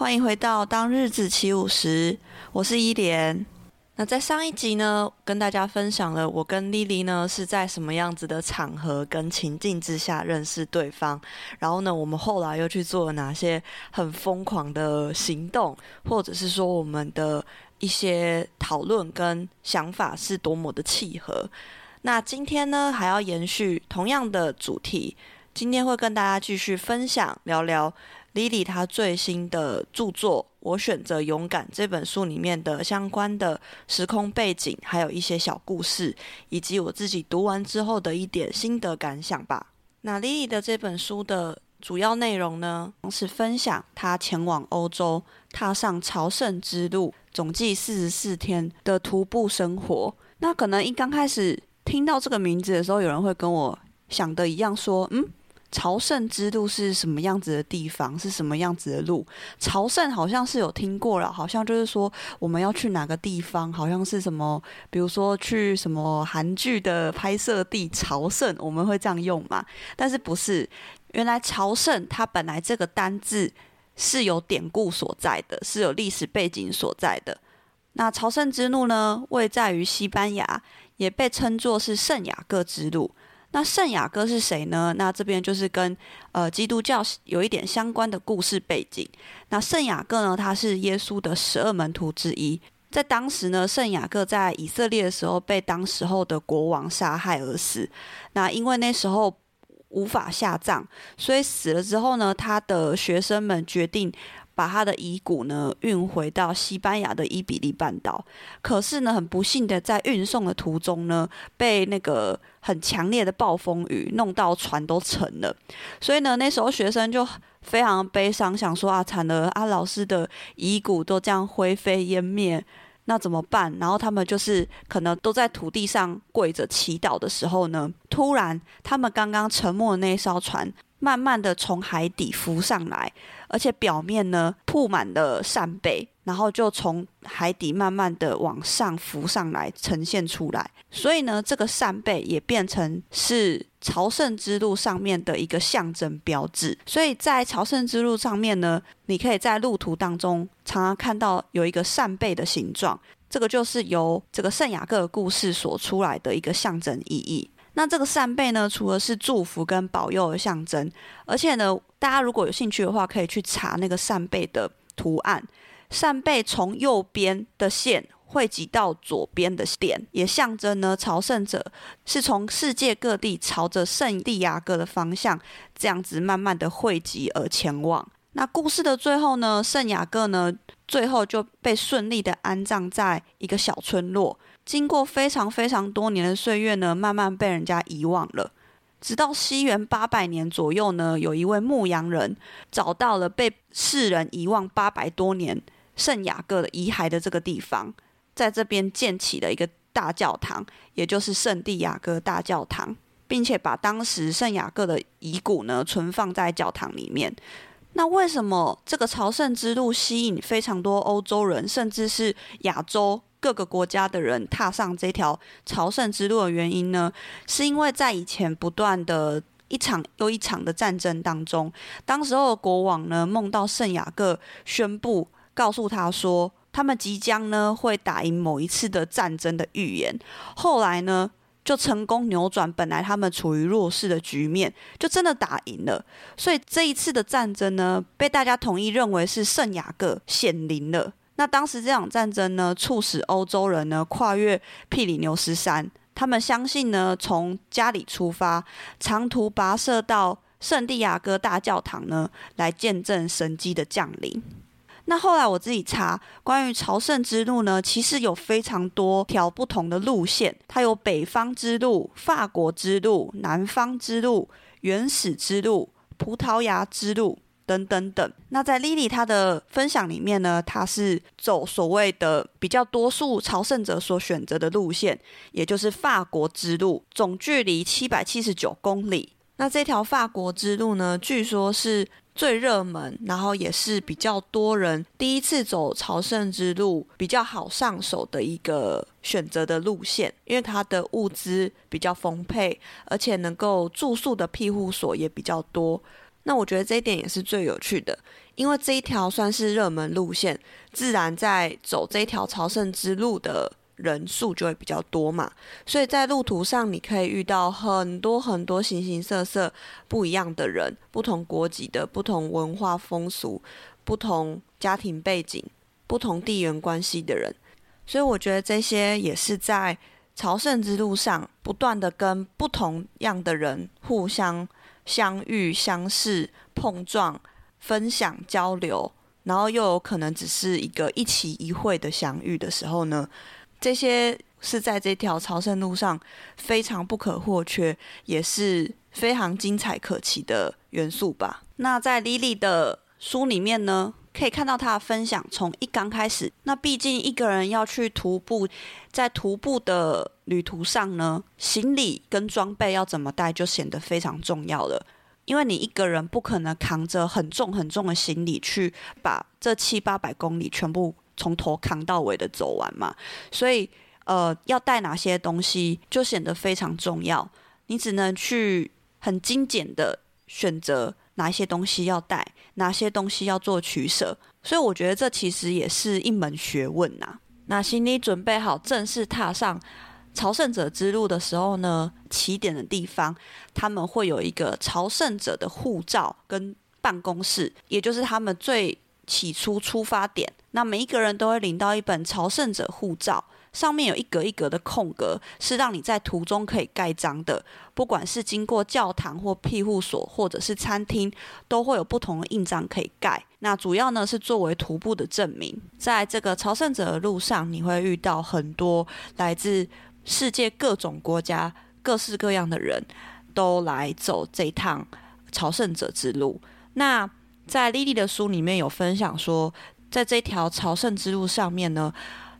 欢迎回到当日子起舞时，我是伊莲。那在上一集呢，跟大家分享了我跟莉莉呢是在什么样子的场合跟情境之下认识对方，然后呢，我们后来又去做了哪些很疯狂的行动，或者是说我们的一些讨论跟想法是多么的契合。那今天呢，还要延续同样的主题，今天会跟大家继续分享聊聊。Lily 她最新的著作《我选择勇敢》这本书里面的相关的时空背景，还有一些小故事，以及我自己读完之后的一点心得感想吧。那 Lily 的这本书的主要内容呢，是分享她前往欧洲，踏上朝圣之路，总计四十四天的徒步生活。那可能一刚开始听到这个名字的时候，有人会跟我想的一样说，嗯。朝圣之路是什么样子的地方？是什么样子的路？朝圣好像是有听过了，好像就是说我们要去哪个地方，好像是什么，比如说去什么韩剧的拍摄地朝圣，我们会这样用嘛？但是不是？原来朝圣它本来这个单字是有典故所在的，是有历史背景所在的。那朝圣之路呢，位在于西班牙，也被称作是圣雅各之路。那圣雅各是谁呢？那这边就是跟呃基督教有一点相关的故事背景。那圣雅各呢，他是耶稣的十二门徒之一。在当时呢，圣雅各在以色列的时候被当时候的国王杀害而死。那因为那时候无法下葬，所以死了之后呢，他的学生们决定。把他的遗骨呢运回到西班牙的伊比利半岛，可是呢，很不幸的在运送的途中呢，被那个很强烈的暴风雨弄到船都沉了，所以呢，那时候学生就非常悲伤，想说啊，惨了啊，老师的遗骨都这样灰飞烟灭，那怎么办？然后他们就是可能都在土地上跪着祈祷的时候呢，突然他们刚刚沉没的那艘船。慢慢的从海底浮上来，而且表面呢铺满了扇贝，然后就从海底慢慢的往上浮上来，呈现出来。所以呢，这个扇贝也变成是朝圣之路上面的一个象征标志。所以在朝圣之路上面呢，你可以在路途当中常常看到有一个扇贝的形状，这个就是由这个圣雅各故事所出来的一个象征意义。那这个扇贝呢，除了是祝福跟保佑的象征，而且呢，大家如果有兴趣的话，可以去查那个扇贝的图案。扇贝从右边的线汇集到左边的点，也象征呢，朝圣者是从世界各地朝着圣地亚哥的方向，这样子慢慢的汇集而前往。那故事的最后呢，圣雅各呢，最后就被顺利的安葬在一个小村落。经过非常非常多年的岁月呢，慢慢被人家遗忘了。直到西元八百年左右呢，有一位牧羊人找到了被世人遗忘八百多年圣雅各的遗骸的这个地方，在这边建起了一个大教堂，也就是圣地亚哥大教堂，并且把当时圣雅各的遗骨呢存放在教堂里面。那为什么这个朝圣之路吸引非常多欧洲人，甚至是亚洲？各个国家的人踏上这条朝圣之路的原因呢，是因为在以前不断的一场又一场的战争当中，当时候的国王呢梦到圣雅各宣布，告诉他说，他们即将呢会打赢某一次的战争的预言。后来呢就成功扭转本来他们处于弱势的局面，就真的打赢了。所以这一次的战争呢，被大家统一认为是圣雅各显灵了。那当时这场战争呢，促使欧洲人呢跨越庇里牛斯山，他们相信呢，从家里出发，长途跋涉到圣地亚哥大教堂呢，来见证神迹的降临。那后来我自己查关于朝圣之路呢，其实有非常多条不同的路线，它有北方之路、法国之路、南方之路、原始之路、葡萄牙之路。等等等。那在 Lily 她的分享里面呢，她是走所谓的比较多数朝圣者所选择的路线，也就是法国之路，总距离七百七十九公里。那这条法国之路呢，据说是最热门，然后也是比较多人第一次走朝圣之路比较好上手的一个选择的路线，因为它的物资比较丰沛，而且能够住宿的庇护所也比较多。那我觉得这一点也是最有趣的，因为这一条算是热门路线，自然在走这条朝圣之路的。人数就会比较多嘛，所以在路途上你可以遇到很多很多形形色色不一样的人，不同国籍的、不同文化风俗、不同家庭背景、不同地缘关系的人，所以我觉得这些也是在朝圣之路上不断的跟不同样的人互相相遇、相识、碰撞、分享、交流，然后又有可能只是一个一期一会的相遇的时候呢。这些是在这条朝圣路上非常不可或缺，也是非常精彩可期的元素吧。那在 Lily 的书里面呢，可以看到她的分享，从一刚开始，那毕竟一个人要去徒步，在徒步的旅途上呢，行李跟装备要怎么带，就显得非常重要了。因为你一个人不可能扛着很重很重的行李去把这七八百公里全部。从头扛到尾的走完嘛，所以呃，要带哪些东西就显得非常重要。你只能去很精简的选择哪一些东西要带，哪些东西要做取舍。所以我觉得这其实也是一门学问呐。那行李准备好，正式踏上朝圣者之路的时候呢，起点的地方他们会有一个朝圣者的护照跟办公室，也就是他们最起初出发点。那每一个人都会领到一本朝圣者护照，上面有一格一格的空格，是让你在途中可以盖章的。不管是经过教堂或庇护所，或者是餐厅，都会有不同的印章可以盖。那主要呢是作为徒步的证明。在这个朝圣者的路上，你会遇到很多来自世界各种国家、各式各样的人，都来走这趟朝圣者之路。那在 Lily 的书里面有分享说，在这条朝圣之路上面呢，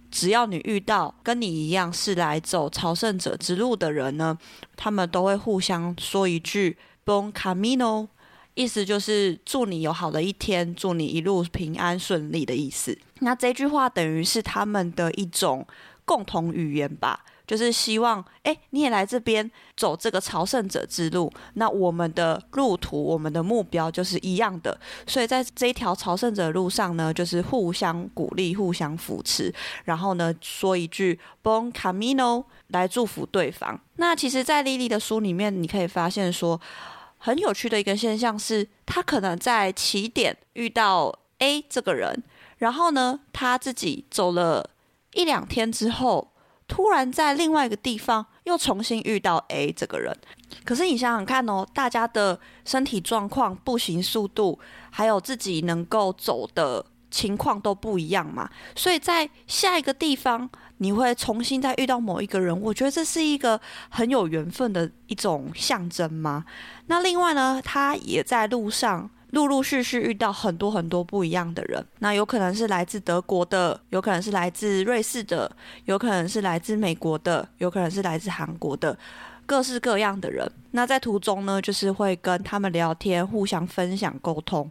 只要你遇到跟你一样是来走朝圣者之路的人呢，他们都会互相说一句 “Bon Camino”，意思就是祝你有好的一天，祝你一路平安顺利的意思。那这句话等于是他们的一种共同语言吧。就是希望，哎，你也来这边走这个朝圣者之路。那我们的路途，我们的目标就是一样的。所以在这一条朝圣者路上呢，就是互相鼓励、互相扶持，然后呢，说一句 “Bon Camino” 来祝福对方。那其实，在 Lily 的书里面，你可以发现说，很有趣的一个现象是，他可能在起点遇到 A 这个人，然后呢，他自己走了一两天之后。突然在另外一个地方又重新遇到 A 这个人，可是你想想看哦，大家的身体状况、步行速度，还有自己能够走的情况都不一样嘛，所以在下一个地方你会重新再遇到某一个人，我觉得这是一个很有缘分的一种象征吗。那另外呢，他也在路上。陆陆续续遇到很多很多不一样的人，那有可能是来自德国的，有可能是来自瑞士的，有可能是来自美国的，有可能是来自韩国的，各式各样的人。那在途中呢，就是会跟他们聊天，互相分享沟通。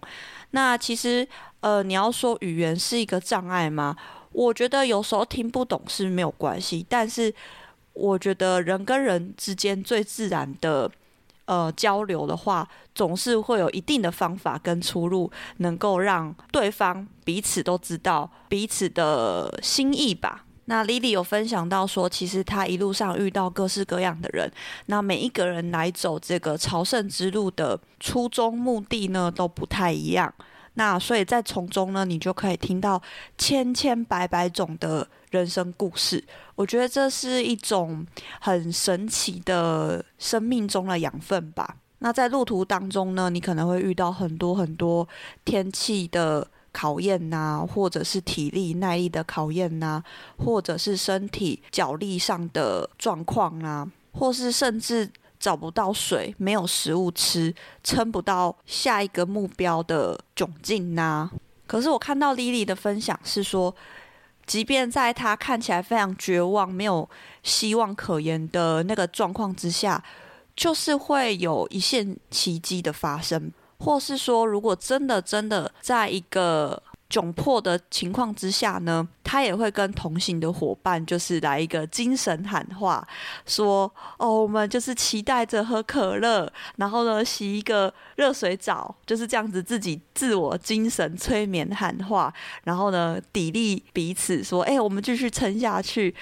那其实，呃，你要说语言是一个障碍吗？我觉得有时候听不懂是没有关系，但是我觉得人跟人之间最自然的。呃，交流的话，总是会有一定的方法跟出路，能够让对方彼此都知道彼此的心意吧。那 Lily 有分享到说，其实她一路上遇到各式各样的人，那每一个人来走这个朝圣之路的初衷目的呢，都不太一样。那所以在从中呢，你就可以听到千千百百种的人生故事。我觉得这是一种很神奇的生命中的养分吧。那在路途当中呢，你可能会遇到很多很多天气的考验呐，或者是体力耐力的考验呐，或者是身体脚力上的状况啊，或是甚至找不到水，没有食物吃，撑不到下一个目标的窘境呢？可是我看到 Lily 的分享是说，即便在她看起来非常绝望、没有希望可言的那个状况之下，就是会有一线奇迹的发生，或是说，如果真的真的在一个窘迫的情况之下呢，他也会跟同行的伙伴，就是来一个精神喊话，说：“哦，我们就是期待着喝可乐，然后呢，洗一个热水澡，就是这样子自己自我精神催眠喊话，然后呢，砥砺彼此，说：哎，我们继续撑下去，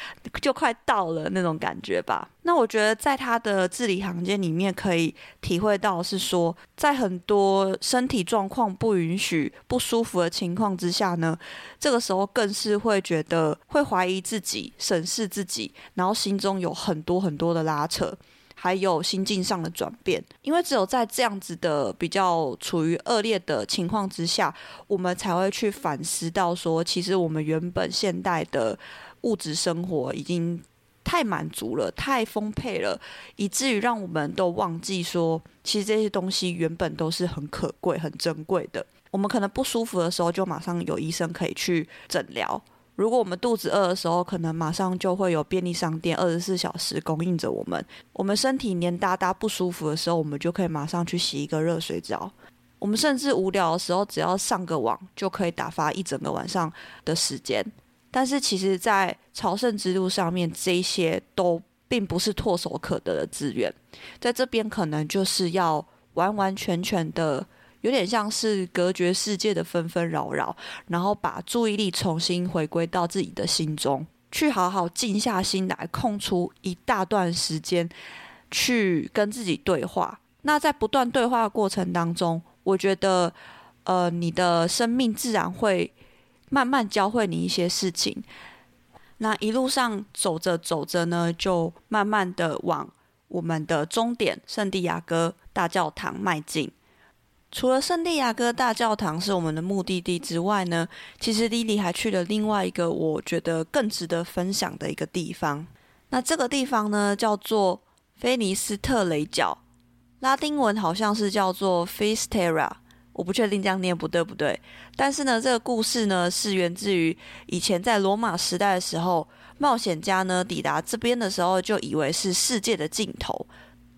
就快到了那种感觉吧。”那我觉得，在他的字里行间里面，可以体会到是说，在很多身体状况不允许、不舒服的情况之下呢，这个时候更是会觉得会怀疑自己、审视自己，然后心中有很多很多的拉扯，还有心境上的转变。因为只有在这样子的比较处于恶劣的情况之下，我们才会去反思到说，其实我们原本现代的物质生活已经。太满足了，太丰沛了，以至于让我们都忘记说，其实这些东西原本都是很可贵、很珍贵的。我们可能不舒服的时候，就马上有医生可以去诊疗；如果我们肚子饿的时候，可能马上就会有便利商店二十四小时供应着我们。我们身体黏哒哒不舒服的时候，我们就可以马上去洗一个热水澡。我们甚至无聊的时候，只要上个网，就可以打发一整个晚上的时间。但是，其实，在朝圣之路上面，这些都并不是唾手可得的资源。在这边，可能就是要完完全全的，有点像是隔绝世界的纷纷扰扰，然后把注意力重新回归到自己的心中，去好好静下心来，空出一大段时间去跟自己对话。那在不断对话的过程当中，我觉得，呃，你的生命自然会。慢慢教会你一些事情，那一路上走着走着呢，就慢慢的往我们的终点圣地亚哥大教堂迈进。除了圣地亚哥大教堂是我们的目的地之外呢，其实莉莉还去了另外一个我觉得更值得分享的一个地方。那这个地方呢，叫做菲尼斯特雷角，拉丁文好像是叫做 Finisterre。我不确定这样念不对不对，但是呢，这个故事呢是源自于以前在罗马时代的时候，冒险家呢抵达这边的时候就以为是世界的尽头，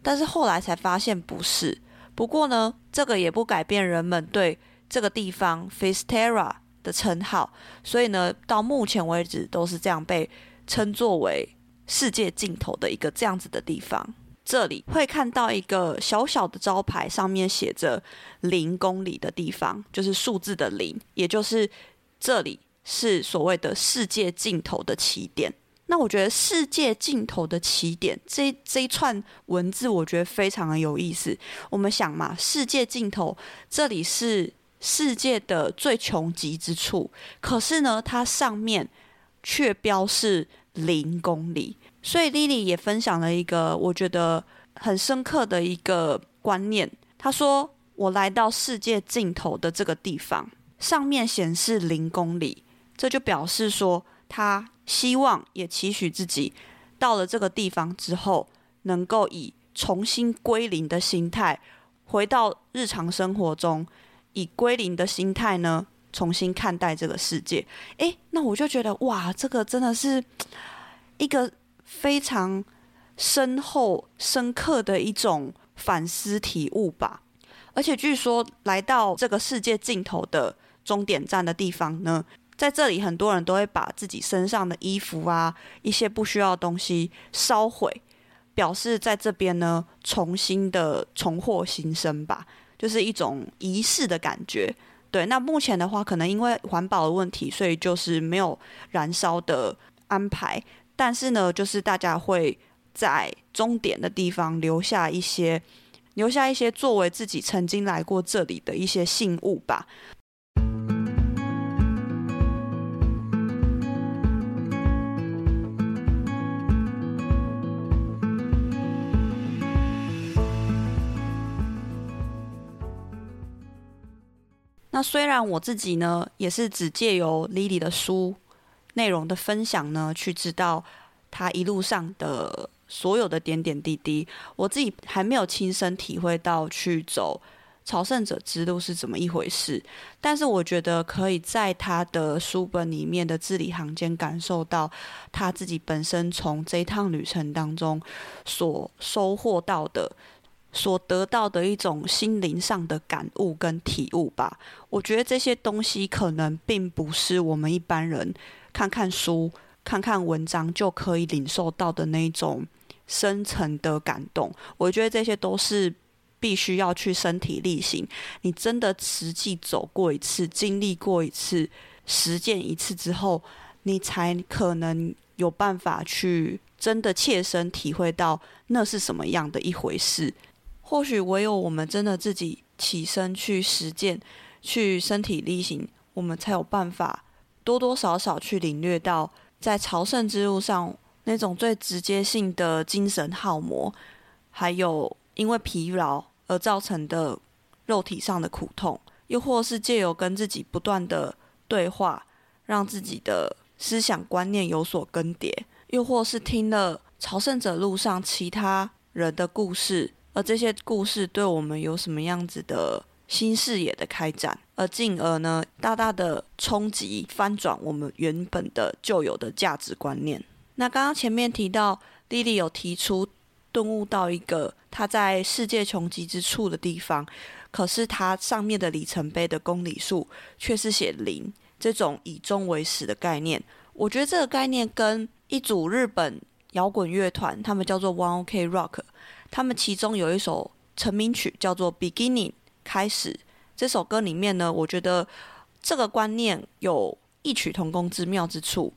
但是后来才发现不是。不过呢，这个也不改变人们对这个地方 Finisterre 的称号，所以呢，到目前为止都是这样被称作为世界尽头的一个这样子的地方。这里会看到一个小小的招牌，上面写着零公里的地方，就是数字的零，也就是这里是所谓的世界尽头的起点。那我觉得世界尽头的起点这这一串文字，我觉得非常的有意思。我们想嘛，世界尽头这里是世界的最穷极之处，可是呢，它上面却标示零公里。所以 Lily 也分享了一个我觉得很深刻的一个观念。她说：“我来到世界尽头的这个地方，上面显示零公里，这就表示说，她希望也期许自己到了这个地方之后，能够以重新归零的心态回到日常生活中，以归零的心态呢，重新看待这个世界。诶，那我就觉得哇，这个真的是一个。”非常深厚、深刻的一种反思体悟吧。而且据说来到这个世界尽头的终点站的地方呢，在这里很多人都会把自己身上的衣服啊、一些不需要的东西烧毁，表示在这边呢重新的重获新生吧，就是一种仪式的感觉。对，那目前的话，可能因为环保的问题，所以就是没有燃烧的安排。但是呢，就是大家会在终点的地方留下一些，留下一些作为自己曾经来过这里的一些信物吧。那虽然我自己呢，也是只借由 Lily 的书。内容的分享呢，去知道他一路上的所有的点点滴滴，我自己还没有亲身体会到去走朝圣者之路是怎么一回事。但是我觉得可以在他的书本里面的字里行间感受到他自己本身从这一趟旅程当中所收获到的。所得到的一种心灵上的感悟跟体悟吧，我觉得这些东西可能并不是我们一般人看看书、看看文章就可以领受到的那种深层的感动。我觉得这些都是必须要去身体力行，你真的实际走过一次、经历过一次、实践一次之后，你才可能有办法去真的切身体会到那是什么样的一回事。或许唯有我们真的自己起身去实践，去身体力行，我们才有办法多多少少去领略到在朝圣之路上那种最直接性的精神耗磨，还有因为疲劳而造成的肉体上的苦痛，又或是借由跟自己不断的对话，让自己的思想观念有所更迭，又或是听了朝圣者路上其他人的故事。而这些故事对我们有什么样子的新视野的开展，而进而呢，大大的冲击翻转我们原本的旧有的价值观念。那刚刚前面提到，莉莉有提出顿悟到一个她在世界穷极之处的地方，可是它上面的里程碑的公里数却是写零，这种以终为始的概念。我觉得这个概念跟一组日本摇滚乐团，他们叫做 One OK Rock。他们其中有一首成名曲叫做《Beginning》，开始。这首歌里面呢，我觉得这个观念有异曲同工之妙之处，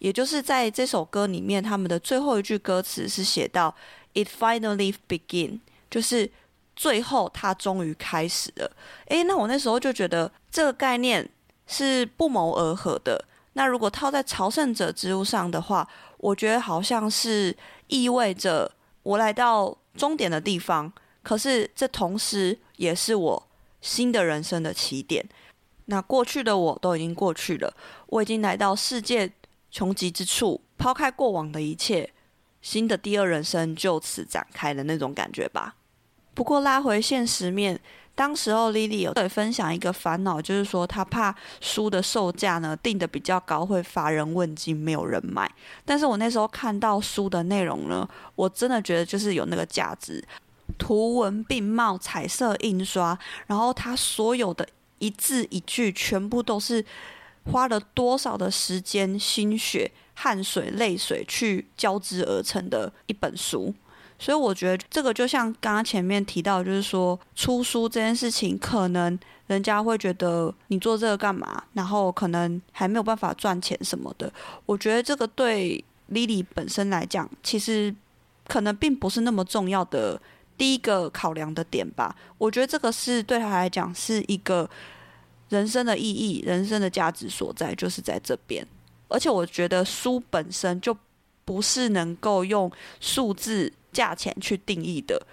也就是在这首歌里面，他们的最后一句歌词是写到 “It finally begin”，就是最后它终于开始了。诶，那我那时候就觉得这个概念是不谋而合的。那如果套在朝圣者之路上的话，我觉得好像是意味着我来到。终点的地方，可是这同时也是我新的人生的起点。那过去的我都已经过去了，我已经来到世界穷极之处，抛开过往的一切，新的第二人生就此展开的那种感觉吧。不过拉回现实面。当时候莉莉有分享一个烦恼，就是说她怕书的售价呢定的比较高，会乏人问津，没有人买。但是我那时候看到书的内容呢，我真的觉得就是有那个价值，图文并茂，彩色印刷，然后它所有的一字一句，全部都是花了多少的时间、心血、汗水、泪水去交织而成的一本书。所以我觉得这个就像刚刚前面提到，就是说出书这件事情，可能人家会觉得你做这个干嘛，然后可能还没有办法赚钱什么的。我觉得这个对莉莉本身来讲，其实可能并不是那么重要的第一个考量的点吧。我觉得这个是对他来讲是一个人生的意义、人生的价值所在，就是在这边。而且我觉得书本身就不是能够用数字。价钱去定义的，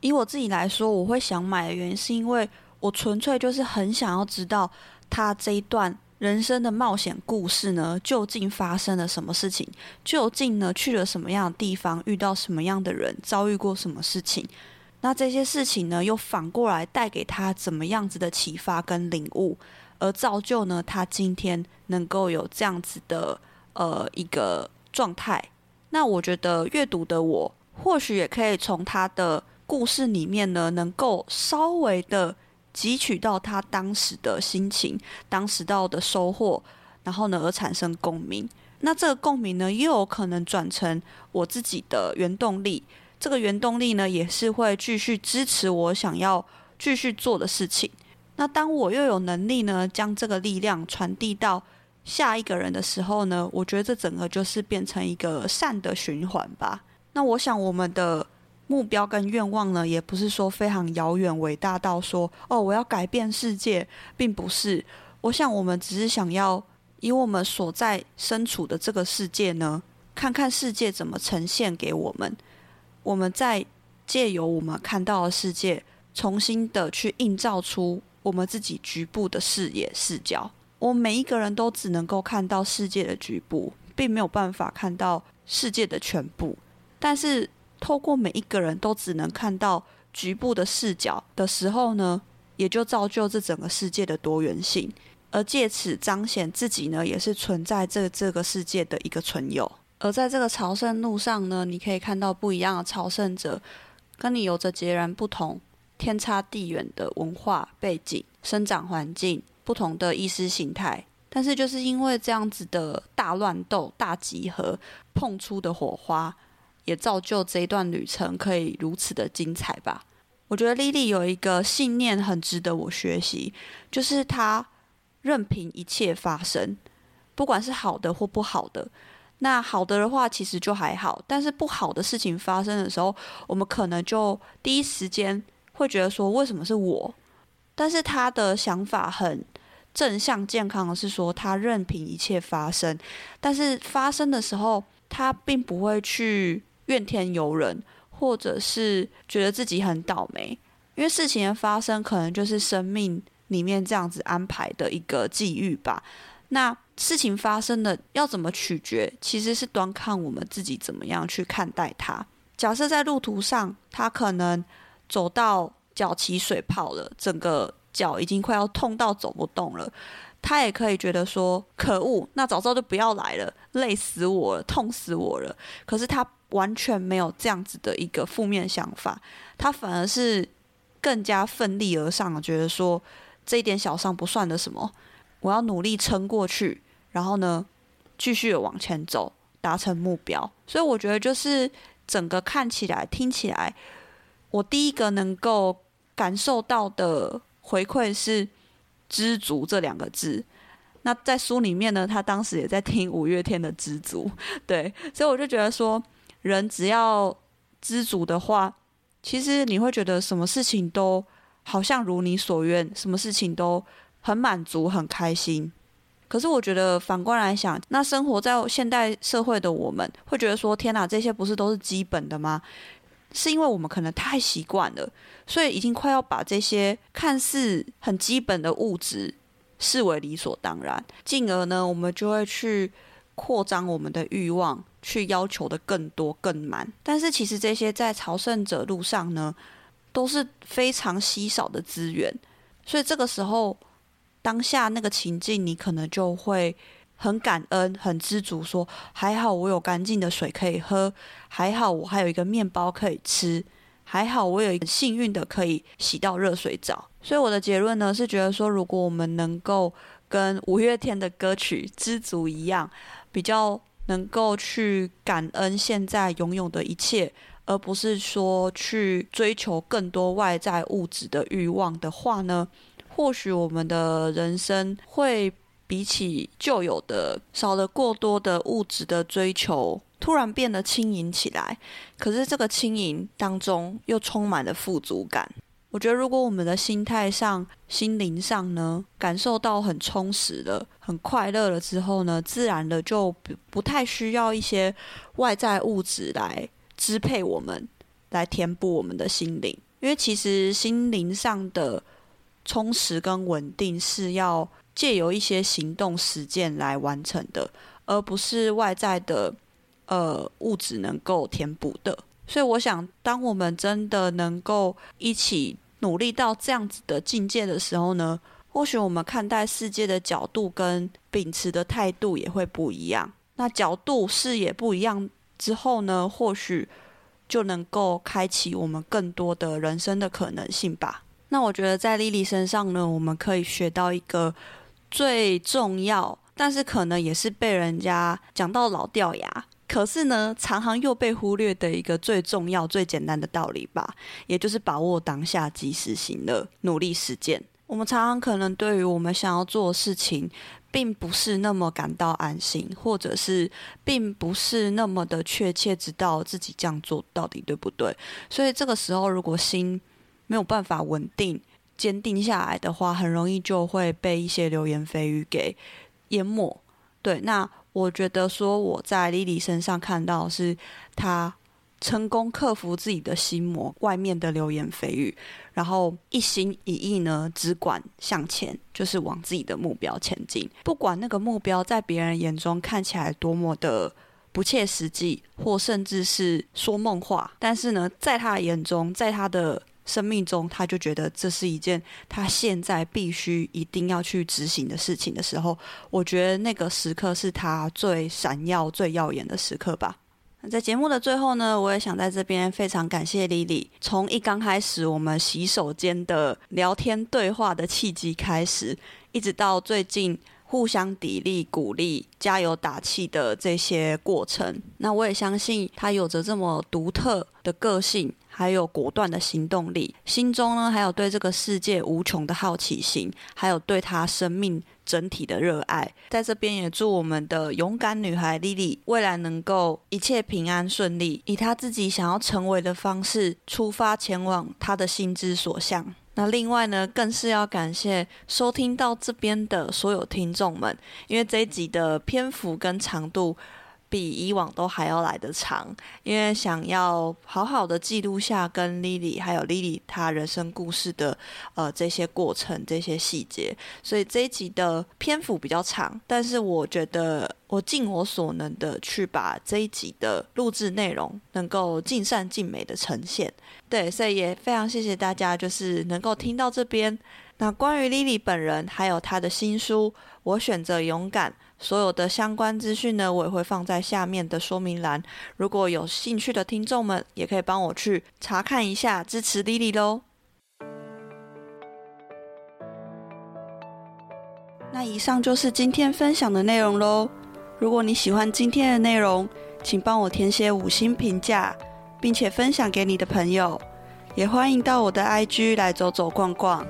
以我自己来说，我会想买的原因是因为我纯粹就是很想要知道他这一段人生的冒险故事呢，究竟发生了什么事情？究竟呢去了什么样的地方，遇到什么样的人，遭遇过什么事情？那这些事情呢，又反过来带给他怎么样子的启发跟领悟，而造就呢他今天能够有这样子的呃一个状态。那我觉得阅读的我。或许也可以从他的故事里面呢，能够稍微的汲取到他当时的心情、当时到的收获，然后呢而产生共鸣。那这个共鸣呢，又有可能转成我自己的原动力。这个原动力呢，也是会继续支持我想要继续做的事情。那当我又有能力呢，将这个力量传递到下一个人的时候呢，我觉得这整个就是变成一个善的循环吧。那我想，我们的目标跟愿望呢，也不是说非常遥远伟大到说哦，我要改变世界，并不是。我想，我们只是想要以我们所在身处的这个世界呢，看看世界怎么呈现给我们。我们再借由我们看到的世界，重新的去映照出我们自己局部的视野视角。我每一个人都只能够看到世界的局部，并没有办法看到世界的全部。但是透过每一个人都只能看到局部的视角的时候呢，也就造就这整个世界的多元性，而借此彰显自己呢，也是存在这这个世界的一个存有。而在这个朝圣路上呢，你可以看到不一样的朝圣者，跟你有着截然不同、天差地远的文化背景、生长环境、不同的意识形态。但是就是因为这样子的大乱斗、大集合碰出的火花，也造就这一段旅程可以如此的精彩吧。我觉得莉莉有一个信念很值得我学习，就是她任凭一切发生，不管是好的或不好的。那好的的话，其实就还好；但是不好的事情发生的时候，我们可能就第一时间会觉得说，为什么是我？但是他的想法很正向健康的是说，他任凭一切发生，但是发生的时候，他并不会去怨天尤人，或者是觉得自己很倒霉，因为事情的发生可能就是生命里面这样子安排的一个际遇吧。那事情发生的要怎么取决，其实是端看我们自己怎么样去看待它。假设在路途上，他可能走到脚起水泡了，整个脚已经快要痛到走不动了，他也可以觉得说：“可恶，那早知道就不要来了，累死我了，痛死我了。”可是他完全没有这样子的一个负面想法，他反而是更加奋力而上，觉得说这一点小伤不算的什么。我要努力撑过去，然后呢，继续往前走，达成目标。所以我觉得，就是整个看起来、听起来，我第一个能够感受到的回馈是“知足”这两个字。那在书里面呢，他当时也在听五月天的《知足》，对，所以我就觉得说，人只要知足的话，其实你会觉得什么事情都好像如你所愿，什么事情都。很满足，很开心。可是我觉得反过来想，那生活在现代社会的我们，会觉得说：“天哪，这些不是都是基本的吗？”是因为我们可能太习惯了，所以已经快要把这些看似很基本的物质视为理所当然，进而呢，我们就会去扩张我们的欲望，去要求的更多、更满。但是其实这些在朝圣者路上呢，都是非常稀少的资源，所以这个时候。当下那个情境，你可能就会很感恩、很知足，说还好我有干净的水可以喝，还好我还有一个面包可以吃，还好我有一个幸运的可以洗到热水澡。所以我的结论呢是觉得说，如果我们能够跟五月天的歌曲《知足》一样，比较能够去感恩现在拥有的一切，而不是说去追求更多外在物质的欲望的话呢，或许我们的人生会比起旧有的少了过多的物质的追求，突然变得轻盈起来。可是这个轻盈当中又充满了富足感。我觉得，如果我们的心态上、心灵上呢，感受到很充实了、很快乐了之后呢，自然的就不不太需要一些外在物质来支配我们，来填补我们的心灵。因为其实心灵上的。充实跟稳定是要借由一些行动实践来完成的，而不是外在的呃物质能够填补的。所以，我想，当我们真的能够一起努力到这样子的境界的时候呢，或许我们看待世界的角度跟秉持的态度也会不一样。那角度视野不一样之后呢，或许就能够开启我们更多的人生的可能性吧。那我觉得在 Lily 身上呢，我们可以学到一个最重要，但是可能也是被人家讲到老掉牙，可是呢，常常又被忽略的一个最重要、最简单的道理吧，也就是把握当下，及时行乐，努力实践。我们常常可能对于我们想要做的事情，并不是那么感到安心，或者是并不是那么的确切知道自己这样做到底对不对。所以这个时候，如果心没有办法稳定、坚定下来的话，很容易就会被一些流言蜚语给淹没。对，那我觉得说我在 Lily 身上看到是她成功克服自己的心魔，外面的流言蜚语，然后一心一意呢，只管向前，就是往自己的目标前进。不管那个目标在别人眼中看起来多么的不切实际，或甚至是说梦话。但是呢，在他眼中，在他的生命中，他就觉得这是一件他现在必须一定要去执行的事情的时候，我觉得那个时刻是他最闪耀、最耀眼的时刻吧。在节目的最后呢，我也想在这边非常感谢 Lily，从一刚开始我们洗手间的聊天对话的契机开始，一直到最近互相砥砺、鼓励、加油打气的这些过程，那我也相信他有着这么独特的个性。还有果断的行动力，心中呢还有对这个世界无穷的好奇心，还有对他生命整体的热爱。在这边也祝我们的勇敢女孩莉莉未来能够一切平安顺利，以她自己想要成为的方式出发前往她的心之所向。那另外呢，更是要感谢收听到这边的所有听众们，因为这一集的篇幅跟长度。比以往都还要来得长，因为想要好好的记录下跟 Lily 还有 Lily 她人生故事的呃这些过程、这些细节，所以这一集的篇幅比较长，但是我觉得我尽我所能的去把这一集的录制内容能够尽善尽美的呈现。对，所以也非常谢谢大家，就是能够听到这边。那关于 Lily 本人还有她的新书，我选择勇敢。所有的相关资讯呢，我也会放在下面的说明栏。如果有兴趣的听众们，也可以帮我去查看一下，支持 Lily 喽。那以上就是今天分享的内容喽。如果你喜欢今天的内容，请帮我填写五星评价，并且分享给你的朋友。也欢迎到我的 IG 来走走逛逛。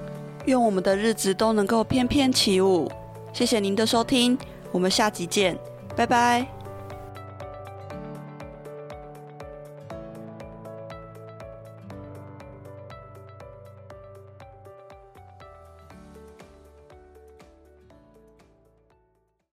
愿我们的日子都能够翩翩起舞。谢谢您的收听。我们下集见，拜拜。